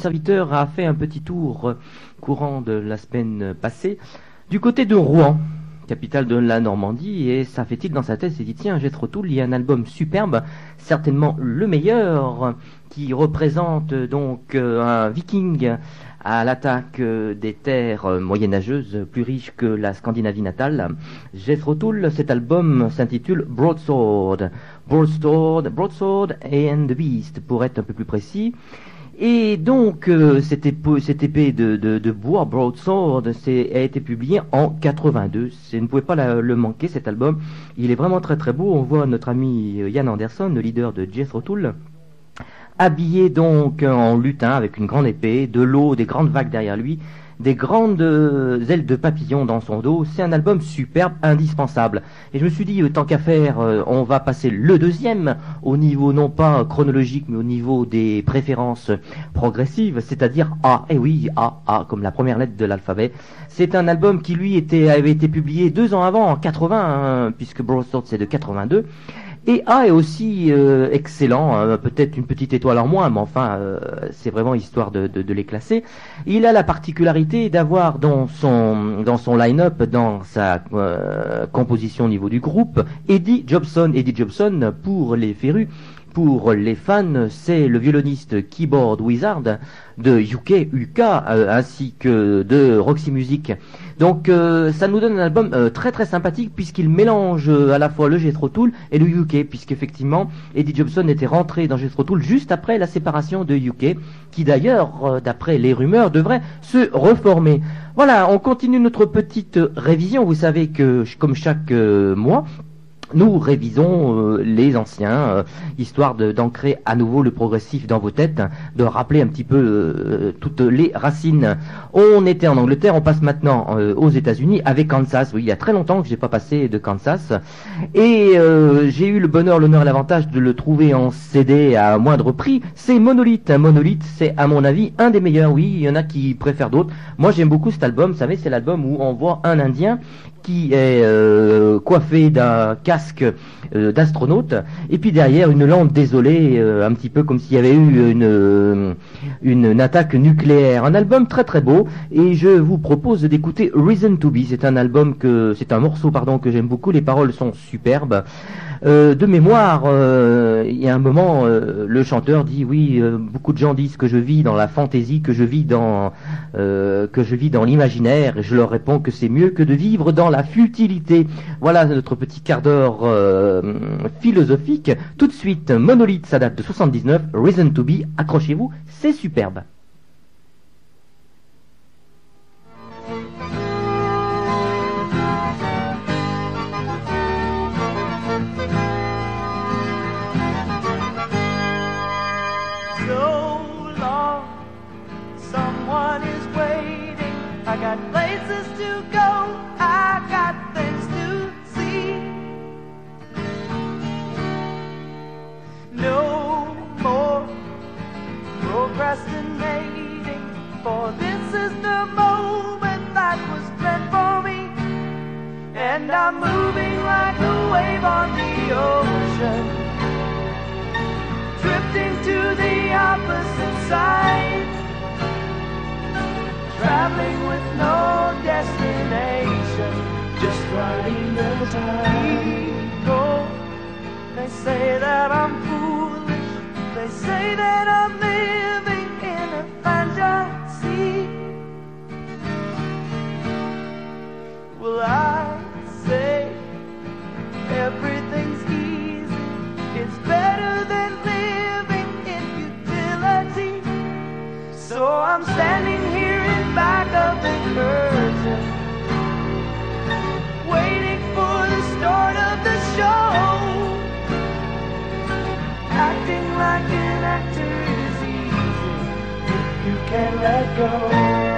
serviteur a fait un petit tour courant de la semaine passée du côté de Rouen, capitale de la Normandie, et ça fait il dans sa tête, s'est dit tiens, Jethro Tull, il y a un album superbe, certainement le meilleur, qui représente donc euh, un viking à l'attaque des terres moyenâgeuses plus riches que la Scandinavie natale. Jethro Tull, cet album s'intitule Broadsword. Broadsword, Broadsword and the Beast, pour être un peu plus précis. Et donc, euh, cette, épée, de, bois, Broadsword, a été publiée en 82. Vous ne pouvez pas le manquer, cet album. Il est vraiment très très beau. On voit notre ami Ian Anderson, le leader de Jethro Tull, habillé donc en lutin avec une grande épée, de l'eau, des grandes vagues derrière lui, des grandes euh, ailes de papillon dans son dos. C'est un album superbe, indispensable. Et je me suis dit, euh, tant qu'à faire, euh, on va passer le deuxième au niveau non pas chronologique, mais au niveau des préférences progressives, c'est-à-dire A. Eh oui, A, A, comme la première lettre de l'alphabet. C'est un album qui, lui, était, avait été publié deux ans avant, en 80, hein, puisque Broadsword c'est de 82. Et A est aussi euh, excellent, hein, peut-être une petite étoile en moins, mais enfin, euh, c'est vraiment histoire de, de, les classer. Il a la particularité d'avoir dans son, dans son line-up, dans sa euh, composition au niveau du groupe, Eddie Jobson. Eddie Jobson, pour les férus, pour les fans, c'est le violoniste keyboard wizard de UK, UK, ainsi que de Roxy Music. Donc euh, ça nous donne un album euh, très très sympathique puisqu'il mélange euh, à la fois le Jethro Tull et le UK puisqu'effectivement Eddie Jobson était rentré dans Jethro Tull juste après la séparation de UK qui d'ailleurs d'après les rumeurs devrait se reformer. Voilà, on continue notre petite révision. Vous savez que comme chaque mois nous révisons euh, les anciens, euh, histoire d'ancrer à nouveau le progressif dans vos têtes, de rappeler un petit peu euh, toutes les racines. On était en Angleterre, on passe maintenant aux États-Unis avec Kansas. Oui, il y a très longtemps que j'ai pas passé de Kansas, et j'ai eu le bonheur, l'honneur et l'avantage de le trouver en CD à moindre prix. C'est Monolith. Monolith, c'est à mon avis un des meilleurs. Oui, il y en a qui préfèrent d'autres. Moi, j'aime beaucoup cet album. Vous savez, c'est l'album où on voit un Indien qui est euh, coiffé d'un casque euh, d'astronaute, et puis derrière une lampe désolée, euh, un petit peu comme s'il y avait eu une, une, attaque nucléaire. Un album très très beau, et je vous propose d'écouter Reason to Be. C'est un album que, c'est un morceau pardon que j'aime beaucoup. Les paroles sont superbes. Euh, de mémoire, euh, il y a un moment, euh, le chanteur dit oui, beaucoup de gens disent que je vis dans la fantaisie, que je vis dans que je vis dans l'imaginaire, et je leur réponds que c'est mieux que de vivre dans la futilité. Voilà notre petit quart d'heure philosophique. Tout de suite, Monolith, ça date de 79, Reason to Be, accrochez-vous, c'est superbe. Wave on the ocean. Drifting to the opposite side. Traveling with no destination. Just riding the tide. They say that I'm foolish. They say that I'm living in a fantasy. Well, I say everything's easy. It's better than living in futility. So I'm standing here in back of the curtain, waiting for the start of the show. Acting like an actor is easy if you can let go.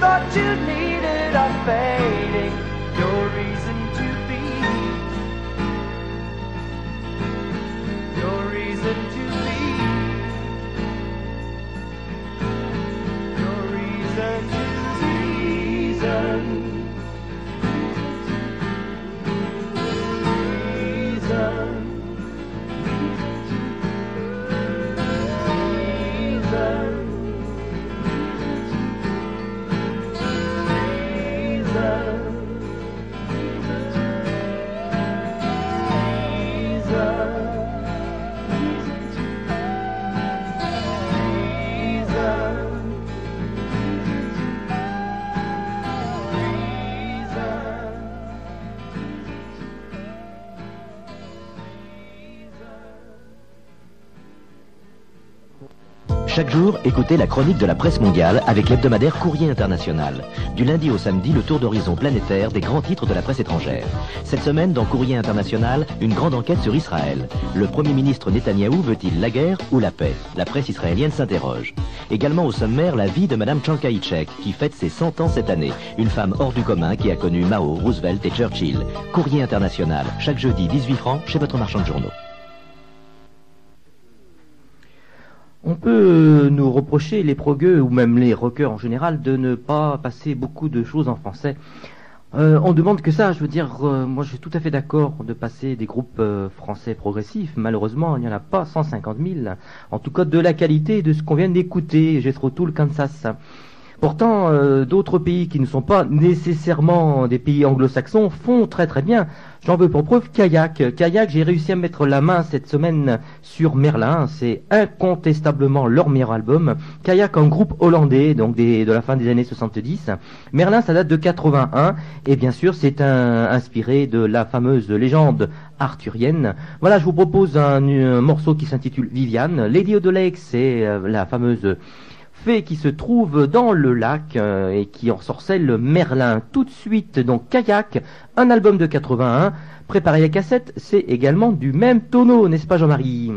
Thought you needed a fading. Chaque jour, écoutez la chronique de la presse mondiale avec l'hebdomadaire Courrier International. Du lundi au samedi, le tour d'horizon planétaire des grands titres de la presse étrangère. Cette semaine, dans Courrier International, une grande enquête sur Israël. Le Premier ministre Netanyahou veut-il la guerre ou la paix? La presse israélienne s'interroge. Également au sommaire, la vie de Madame Chankaïchek, qui fête ses 100 ans cette année. Une femme hors du commun qui a connu Mao, Roosevelt et Churchill. Courrier International, chaque jeudi 18 francs chez votre marchand de journaux. Peut nous reprocher, les progueux ou même les rockers en général, de ne pas passer beaucoup de choses en français. Euh, on demande que ça, je veux dire, euh, moi je suis tout à fait d'accord de passer des groupes euh, français progressifs. Malheureusement, il n'y en a pas 150 000. En tout cas, de la qualité de ce qu'on vient d'écouter. J'ai trop tout le Kansas. Pourtant, euh, d'autres pays qui ne sont pas nécessairement des pays anglo-saxons font très très bien. J'en veux pour preuve Kayak. Kayak, j'ai réussi à mettre la main cette semaine sur Merlin. C'est incontestablement leur meilleur album. Kayak, un groupe hollandais, donc de la fin des années 70. Merlin, ça date de 81. Et bien sûr, c'est inspiré de la fameuse légende arthurienne. Voilà, je vous propose un, morceau qui s'intitule Viviane. Lady of the Lake, c'est euh, la fameuse qui se trouve dans le lac euh, et qui ensorcelle Merlin. Tout de suite, donc Kayak, un album de 81. Préparez les cassettes, c'est également du même tonneau, n'est-ce pas Jean-Marie?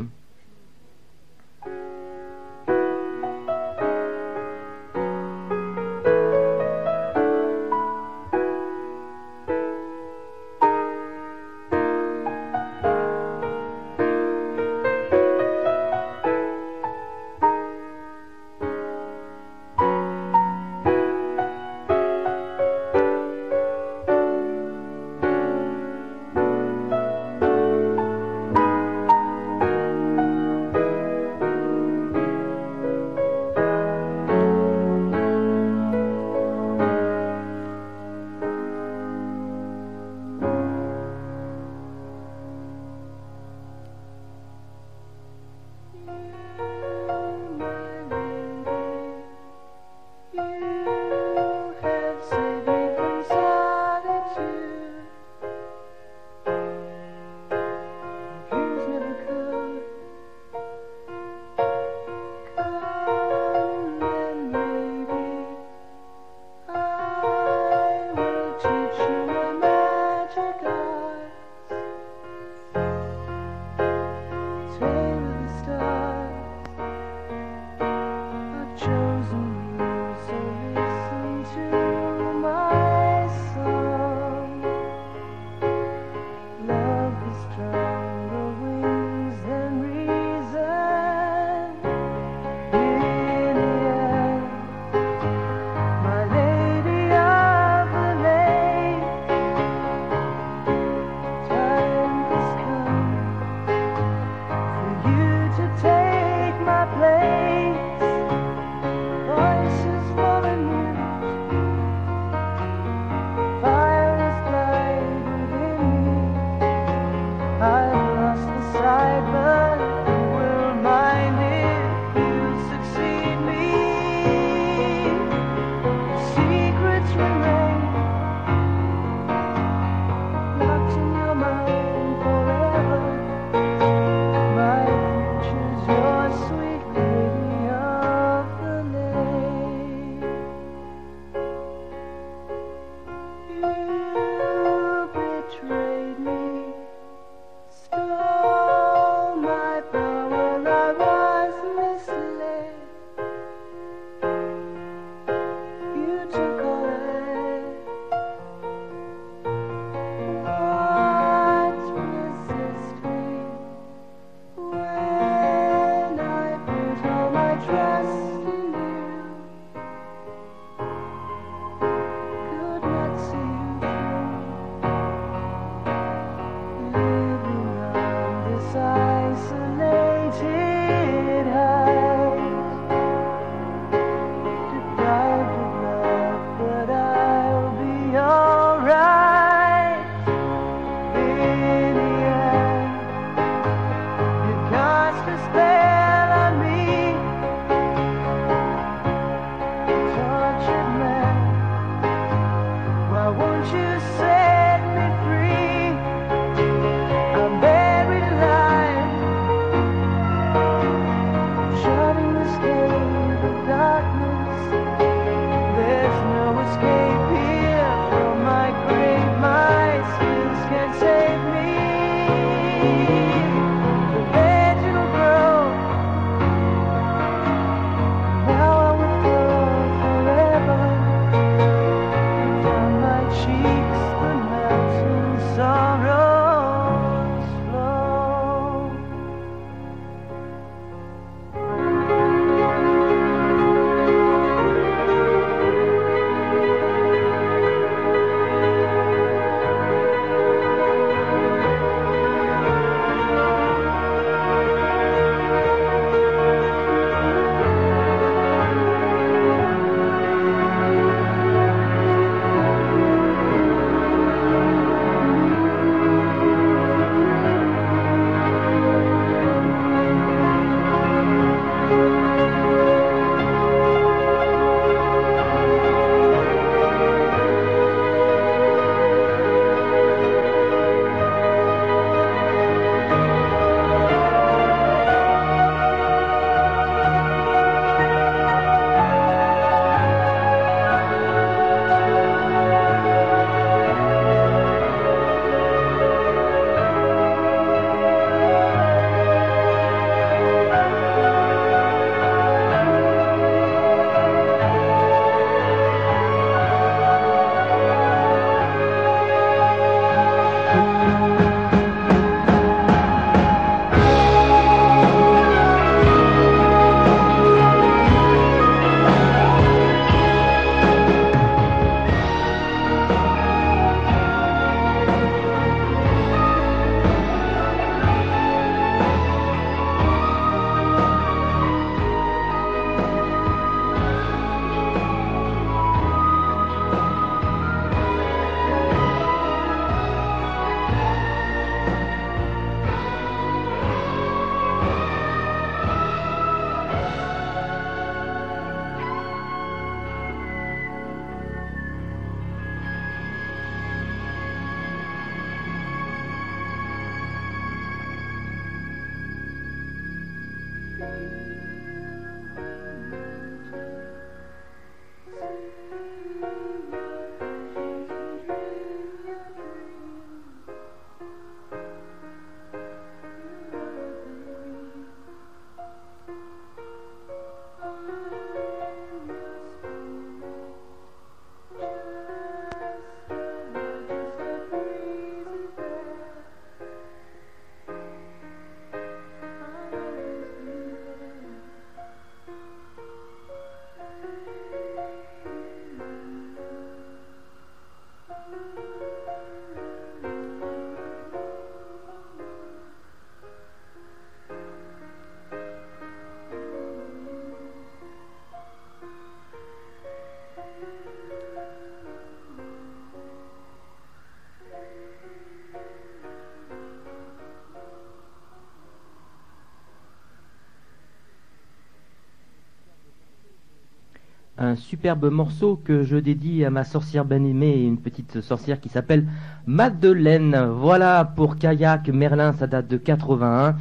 Un superbe morceau que je dédie à ma sorcière bien-aimée, une petite sorcière qui s'appelle Madeleine. Voilà pour Kayak Merlin, ça date de 81. Vous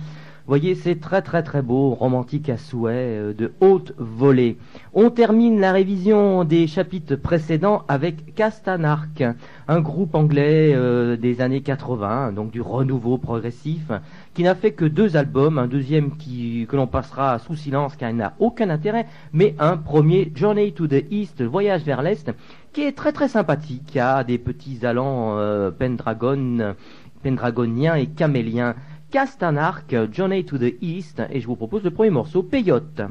voyez, c'est très très très beau, romantique à souhait, euh, de haute volée. On termine la révision des chapitres précédents avec Castanark, un groupe anglais euh, des années 80, donc du renouveau progressif, qui n'a fait que deux albums, un deuxième que l'on passera sous silence car il n'a aucun intérêt, mais un premier, Journey to the East, Voyage vers l'Est, qui est très très sympathique, qui a des petits allants euh, Pendragon, pendragoniens et caméliens. Castanark, Journey to the East, et je vous propose le premier morceau, Peyote.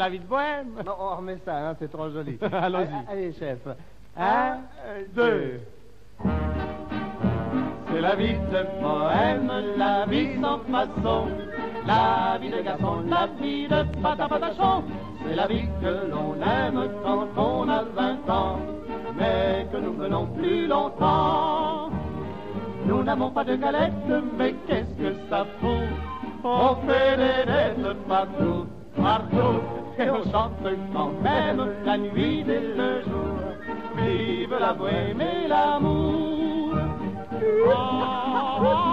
La vie de bohème. Non, on remet ça, hein, c'est trop joli. Allons-y. Allez, chef. Un, deux. C'est la vie de bohème, la vie sans façon. La vie de garçon, la vie de patapatachon. C'est la vie que l'on aime quand on a 20 ans, mais que nous venons plus longtemps. Nous n'avons pas de galette, mais qu'est-ce que ça fout On fait des dettes partout, et on chante quand même la nuit et le jour. Vive la bohème et l'amour. Ah, ah, ah,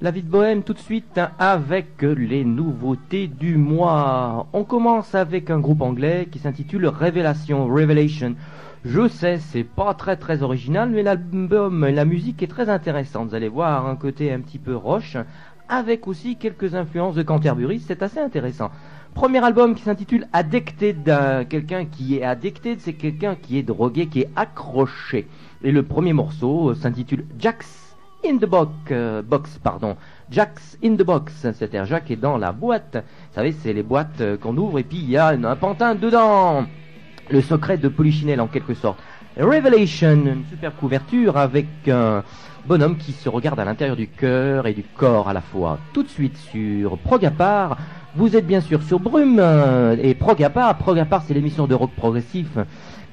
La vie de bohème tout de suite hein, avec les nouveautés du mois. On commence avec un groupe anglais qui s'intitule Révélation, Revelation. Je sais, c'est pas très très original, mais l'album, la musique est très intéressante. Vous allez voir un côté un petit peu roche, avec aussi quelques influences de Canterbury. C'est assez intéressant. Premier album qui s'intitule Addicted. euh, quelqu'un qui est addicted, c'est quelqu'un qui est drogué, qui est accroché. Et le premier morceau euh, s'intitule Jack's in the box, euh, box pardon. Jack's in the box, c'est-à-dire Jacques est dans la boîte. Vous savez, c'est les boîtes euh, qu'on ouvre et puis il y a un pantin dedans. Le secret de Polichinelle en quelque sorte. Revelation, une super couverture avec un bonhomme qui se regarde à l'intérieur du cœur et du corps à la fois. Tout de suite sur Progapar, vous êtes bien sûr sur Brume euh, et Progapar. Progapar, c'est l'émission de rock progressif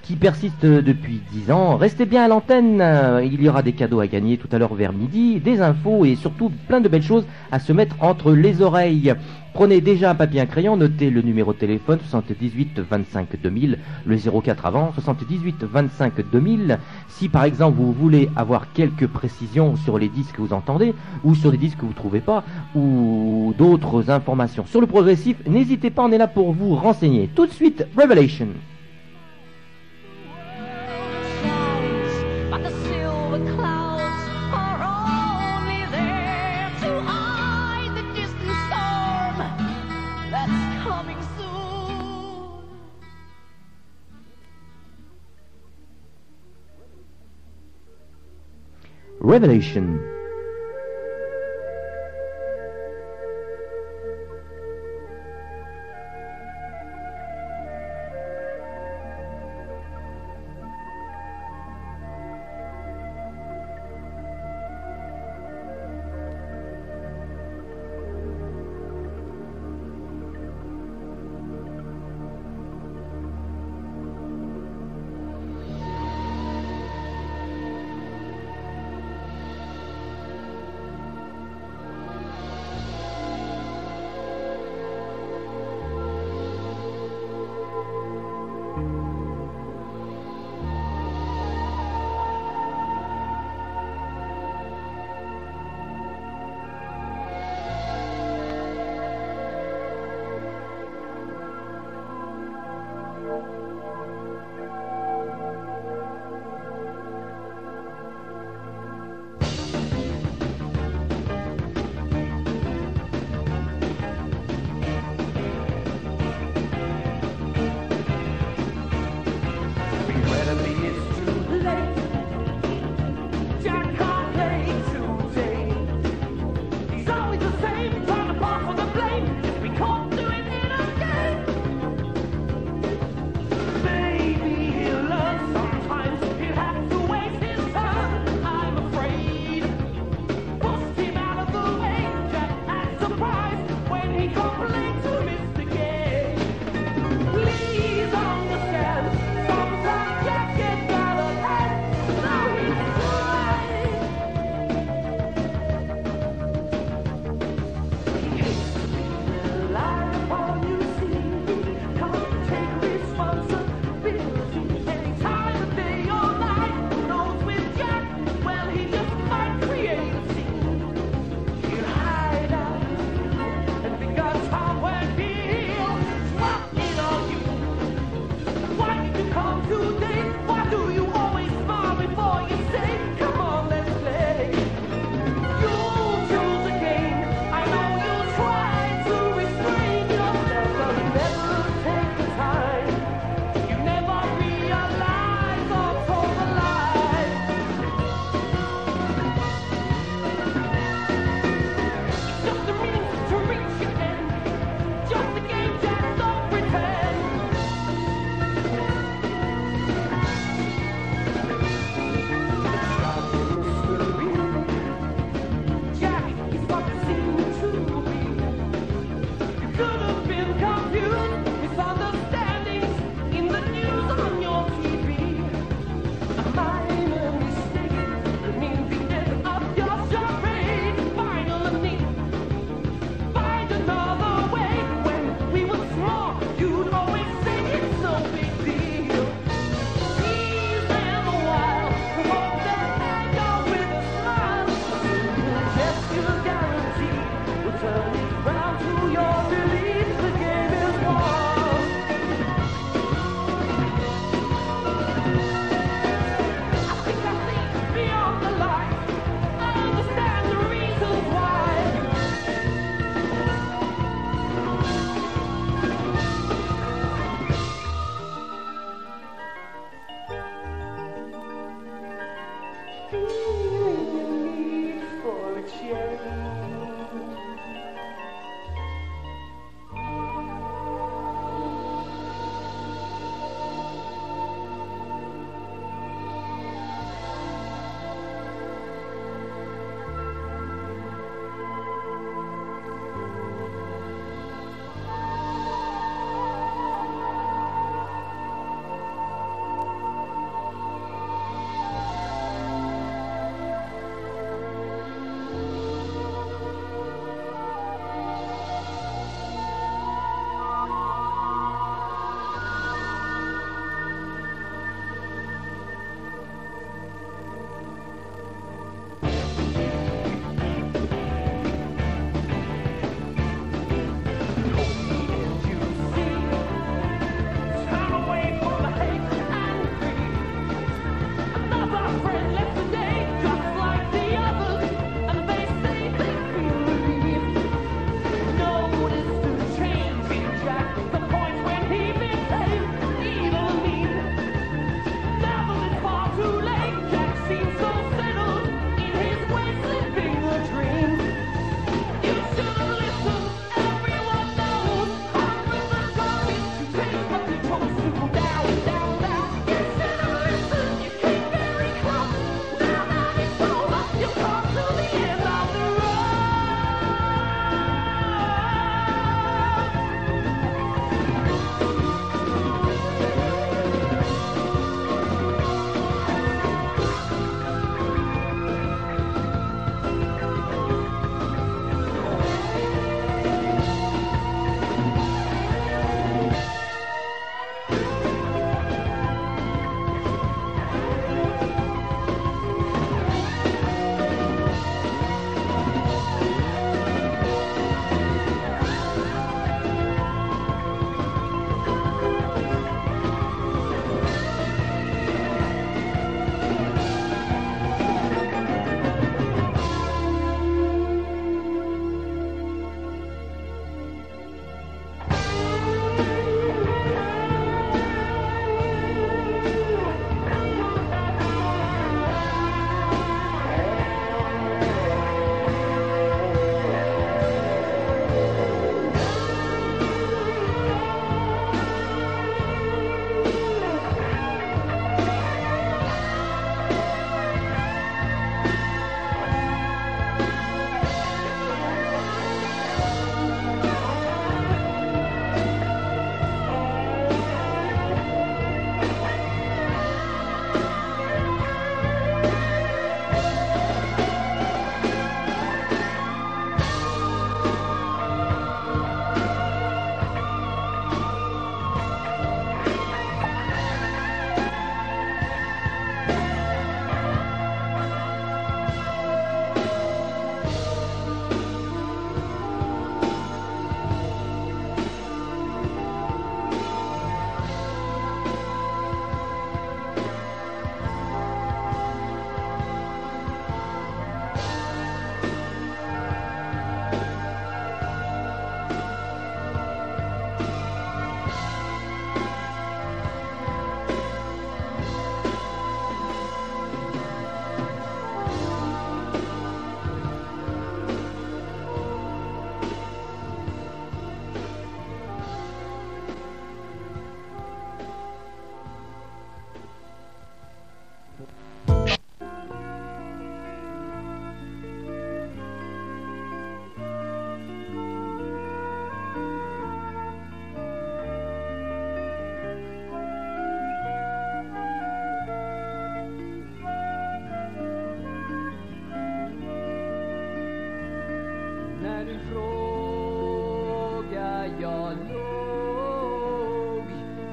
qui persiste depuis 10 ans. Restez bien à l'antenne, euh, il y aura des cadeaux à gagner tout à l'heure vers midi, des infos et surtout plein de belles choses à se mettre entre les oreilles. Prenez déjà un papier un crayon, notez le numéro de téléphone 78 25 2000, le 04 avant, 78 25 2000. Si par exemple vous voulez avoir quelques précisions sur les disques que vous entendez, ou sur des disques que vous trouvez pas, ou d'autres informations sur le progressif, n'hésitez pas, on est là pour vous renseigner. Tout de suite, Revelation. Revelation.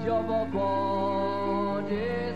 Jag var kvar det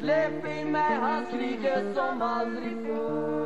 Släpp in mig, han skriker som aldrig förr